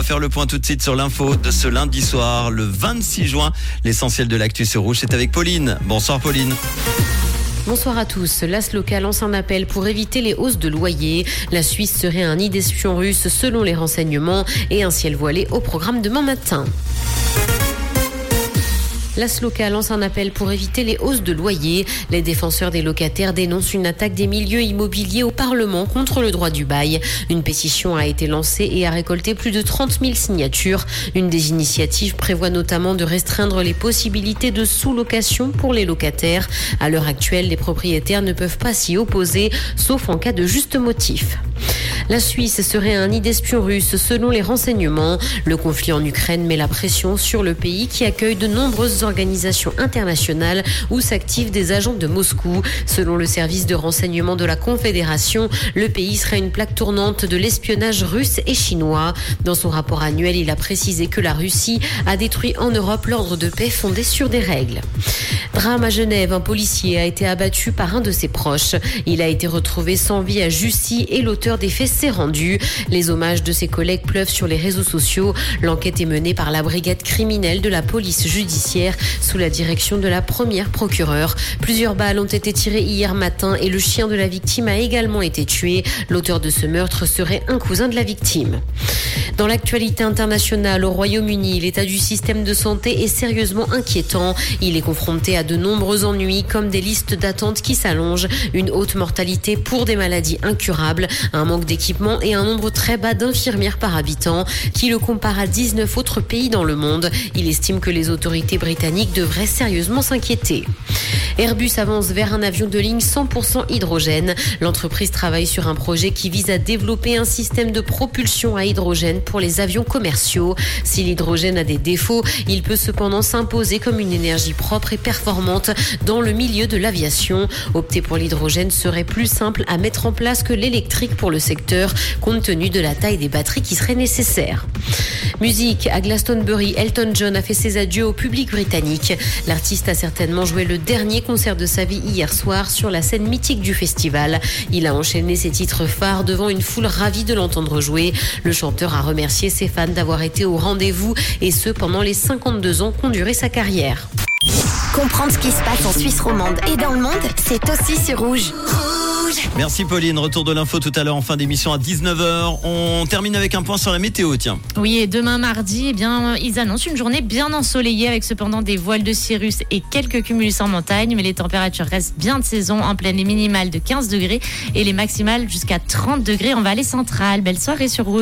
va faire le point tout de suite sur l'info de ce lundi soir, le 26 juin. L'essentiel de l'actu Rouge, c'est avec Pauline. Bonsoir Pauline. Bonsoir à tous. L'AS local lance un appel pour éviter les hausses de loyers. La Suisse serait un nid d'espions russes selon les renseignements et un ciel voilé au programme demain matin. L'ASLOCA lance un appel pour éviter les hausses de loyers. Les défenseurs des locataires dénoncent une attaque des milieux immobiliers au Parlement contre le droit du bail. Une pétition a été lancée et a récolté plus de 30 000 signatures. Une des initiatives prévoit notamment de restreindre les possibilités de sous-location pour les locataires. À l'heure actuelle, les propriétaires ne peuvent pas s'y opposer, sauf en cas de juste motif. La Suisse serait un nid d'espions russes selon les renseignements. Le conflit en Ukraine met la pression sur le pays qui accueille de nombreuses organisations internationales où s'activent des agents de Moscou. Selon le service de renseignement de la Confédération, le pays serait une plaque tournante de l'espionnage russe et chinois. Dans son rapport annuel, il a précisé que la Russie a détruit en Europe l'ordre de paix fondé sur des règles. Drame à Genève, un policier a été abattu par un de ses proches. Il a été retrouvé sans vie à Jussy et l'auteur des faits s'est rendu. Les hommages de ses collègues pleuvent sur les réseaux sociaux. L'enquête est menée par la brigade criminelle de la police judiciaire sous la direction de la première procureure. Plusieurs balles ont été tirées hier matin et le chien de la victime a également été tué. L'auteur de ce meurtre serait un cousin de la victime. Dans l'actualité internationale au Royaume-Uni, l'état du système de santé est sérieusement inquiétant. Il est confronté à de nombreux ennuis comme des listes d'attente qui s'allongent, une haute mortalité pour des maladies incurables, un manque d'équipement et un nombre très bas d'infirmières par habitant qui le compare à 19 autres pays dans le monde. Il estime que les autorités britanniques devraient sérieusement s'inquiéter. Airbus avance vers un avion de ligne 100% hydrogène. L'entreprise travaille sur un projet qui vise à développer un système de propulsion à hydrogène pour les avions commerciaux. Si l'hydrogène a des défauts, il peut cependant s'imposer comme une énergie propre et performante dans le milieu de l'aviation. Opter pour l'hydrogène serait plus simple à mettre en place que l'électrique pour le secteur, compte tenu de la taille des batteries qui seraient nécessaires. Musique, à Glastonbury, Elton John a fait ses adieux au public britannique. L'artiste a certainement joué le dernier concert de sa vie hier soir sur la scène mythique du festival. Il a enchaîné ses titres phares devant une foule ravie de l'entendre jouer. Le chanteur a remercié ses fans d'avoir été au rendez-vous et ce pendant les 52 ans qu'ont duré sa carrière. Comprendre ce qui se passe en Suisse romande et dans le monde, c'est aussi sur Rouge. Merci Pauline, retour de l'info tout à l'heure en fin d'émission à 19h. On termine avec un point sur la météo, tiens. Oui, et demain mardi, eh bien, ils annoncent une journée bien ensoleillée avec cependant des voiles de cirrus et quelques cumulus en montagne, mais les températures restent bien de saison, en pleine les minimales de 15 degrés et les maximales jusqu'à 30 degrés en vallée centrale. Belle soirée sur Rouge.